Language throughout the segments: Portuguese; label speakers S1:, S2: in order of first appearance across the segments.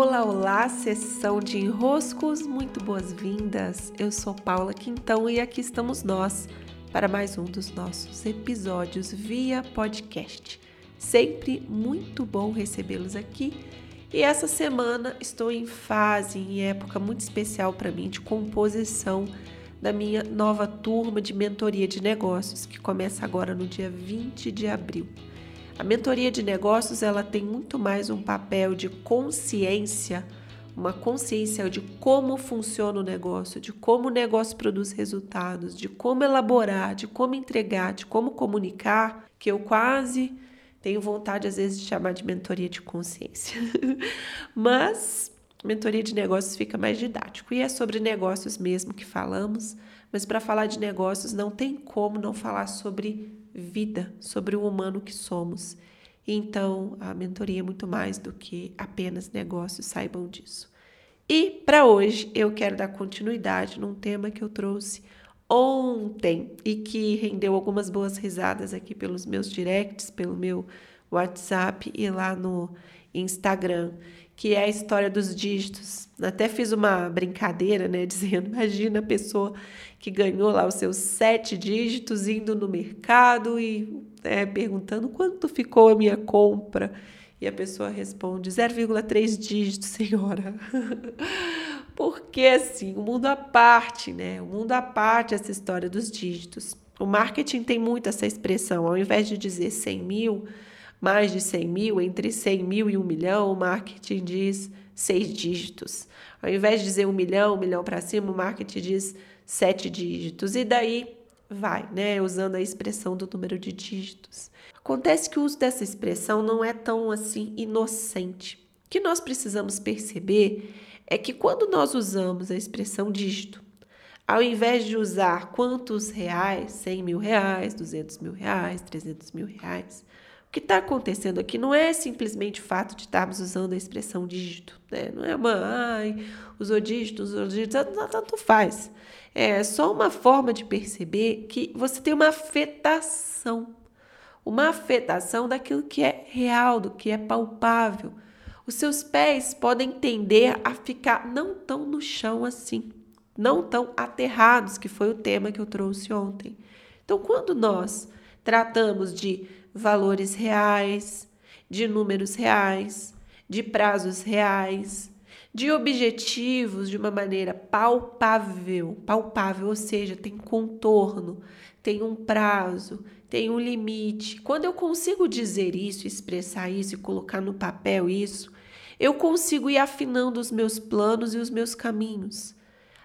S1: Olá, olá, sessão de enroscos, muito boas-vindas. Eu sou Paula Quintão e aqui estamos nós para mais um dos nossos episódios via podcast. Sempre muito bom recebê-los aqui. E essa semana estou em fase, em época muito especial para mim de composição da minha nova turma de mentoria de negócios, que começa agora no dia 20 de abril. A mentoria de negócios ela tem muito mais um papel de consciência, uma consciência de como funciona o negócio, de como o negócio produz resultados, de como elaborar, de como entregar, de como comunicar, que eu quase tenho vontade às vezes de chamar de mentoria de consciência. Mas mentoria de negócios fica mais didático e é sobre negócios mesmo que falamos, mas para falar de negócios não tem como não falar sobre vida, sobre o humano que somos. Então, a mentoria é muito mais do que apenas negócios, saibam disso. E para hoje eu quero dar continuidade num tema que eu trouxe ontem e que rendeu algumas boas risadas aqui pelos meus directs, pelo meu WhatsApp e lá no Instagram, que é a história dos dígitos. Até fiz uma brincadeira, né, dizendo, imagina a pessoa que ganhou lá os seus sete dígitos indo no mercado e é, perguntando quanto ficou a minha compra. E a pessoa responde 0,3 dígitos, senhora. Porque assim, o mundo à parte, né? O mundo à parte essa história dos dígitos. O marketing tem muito essa expressão, ao invés de dizer 100 mil, mais de 100 mil, entre 100 mil e 1 milhão, o marketing diz seis dígitos. Ao invés de dizer um milhão, um milhão para cima, o marketing diz sete dígitos. E daí vai, né? Usando a expressão do número de dígitos. Acontece que o uso dessa expressão não é tão assim inocente. O que nós precisamos perceber é que quando nós usamos a expressão dígito, ao invés de usar quantos reais, 100 mil reais, 200 mil reais, 300 mil reais, o que está acontecendo aqui não é simplesmente o fato de estarmos usando a expressão dígito, né? Não é uma, ai, usou dígito, usou dígito, tanto faz. É só uma forma de perceber que você tem uma afetação, uma afetação daquilo que é real, do que é palpável. Os seus pés podem tender a ficar não tão no chão assim, não tão aterrados, que foi o tema que eu trouxe ontem. Então, quando nós tratamos de valores reais, de números reais, de prazos reais, de objetivos de uma maneira palpável, palpável, ou seja, tem contorno, tem um prazo, tem um limite. Quando eu consigo dizer isso, expressar isso e colocar no papel isso, eu consigo ir afinando os meus planos e os meus caminhos.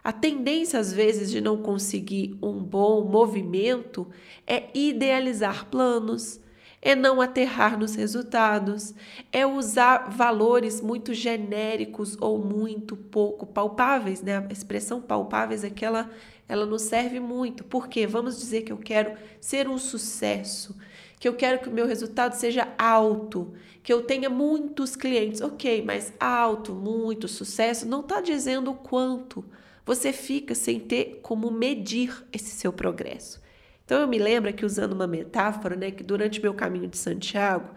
S1: A tendência, às vezes, de não conseguir um bom movimento é idealizar planos, é não aterrar nos resultados, é usar valores muito genéricos ou muito pouco palpáveis, né? A expressão palpáveis é que ela, ela nos serve muito, porque vamos dizer que eu quero ser um sucesso, que eu quero que o meu resultado seja alto, que eu tenha muitos clientes, ok, mas alto, muito sucesso, não está dizendo o quanto. Você fica sem ter como medir esse seu progresso. Então eu me lembro que usando uma metáfora, né, que durante meu caminho de Santiago,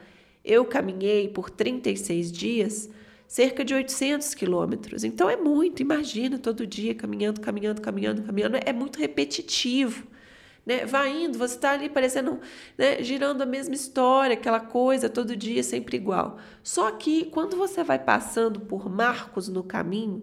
S1: eu caminhei por 36 dias cerca de 800 quilômetros. Então é muito, imagina todo dia caminhando, caminhando, caminhando, caminhando, é muito repetitivo. Né? Vai indo, você está ali parecendo, né, girando a mesma história, aquela coisa, todo dia sempre igual. Só que quando você vai passando por marcos no caminho,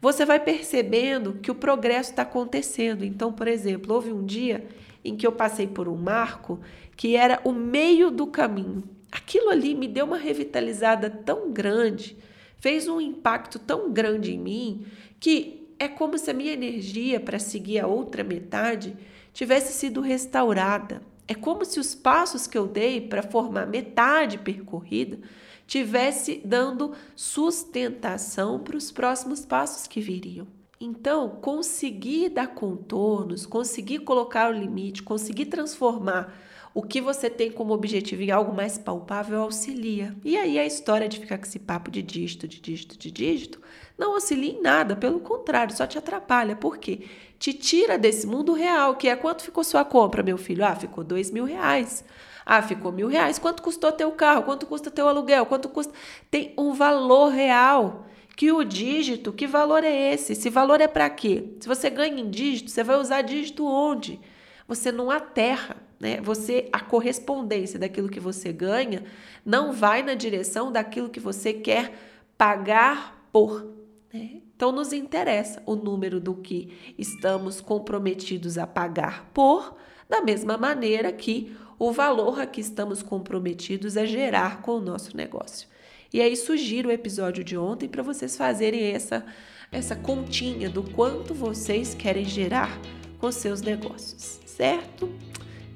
S1: você vai percebendo que o progresso está acontecendo. Então, por exemplo, houve um dia em que eu passei por um marco que era o meio do caminho. Aquilo ali me deu uma revitalizada tão grande, fez um impacto tão grande em mim, que é como se a minha energia para seguir a outra metade tivesse sido restaurada. É como se os passos que eu dei para formar metade percorrida tivesse dando sustentação para os próximos passos que viriam. Então, conseguir dar contornos, conseguir colocar o limite, conseguir transformar o que você tem como objetivo em algo mais palpável auxilia. E aí a história de ficar com esse papo de dígito, de dígito, de dígito, não auxilia em nada, pelo contrário, só te atrapalha. Por quê? Te tira desse mundo real, que é quanto ficou sua compra, meu filho? Ah, ficou dois mil reais. Ah, ficou mil reais. Quanto custou teu carro? Quanto custa teu aluguel? Quanto custa? Tem um valor real que o dígito, que valor é esse? Esse valor é para quê? Se você ganha em dígito, você vai usar dígito onde? Você não aterra, né? Você a correspondência daquilo que você ganha não vai na direção daquilo que você quer pagar por. Né? Então nos interessa o número do que estamos comprometidos a pagar por, da mesma maneira que o valor a que estamos comprometidos a gerar com o nosso negócio. E aí sugiro o episódio de ontem para vocês fazerem essa essa continha do quanto vocês querem gerar com seus negócios, certo?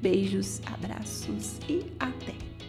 S1: Beijos, abraços e até!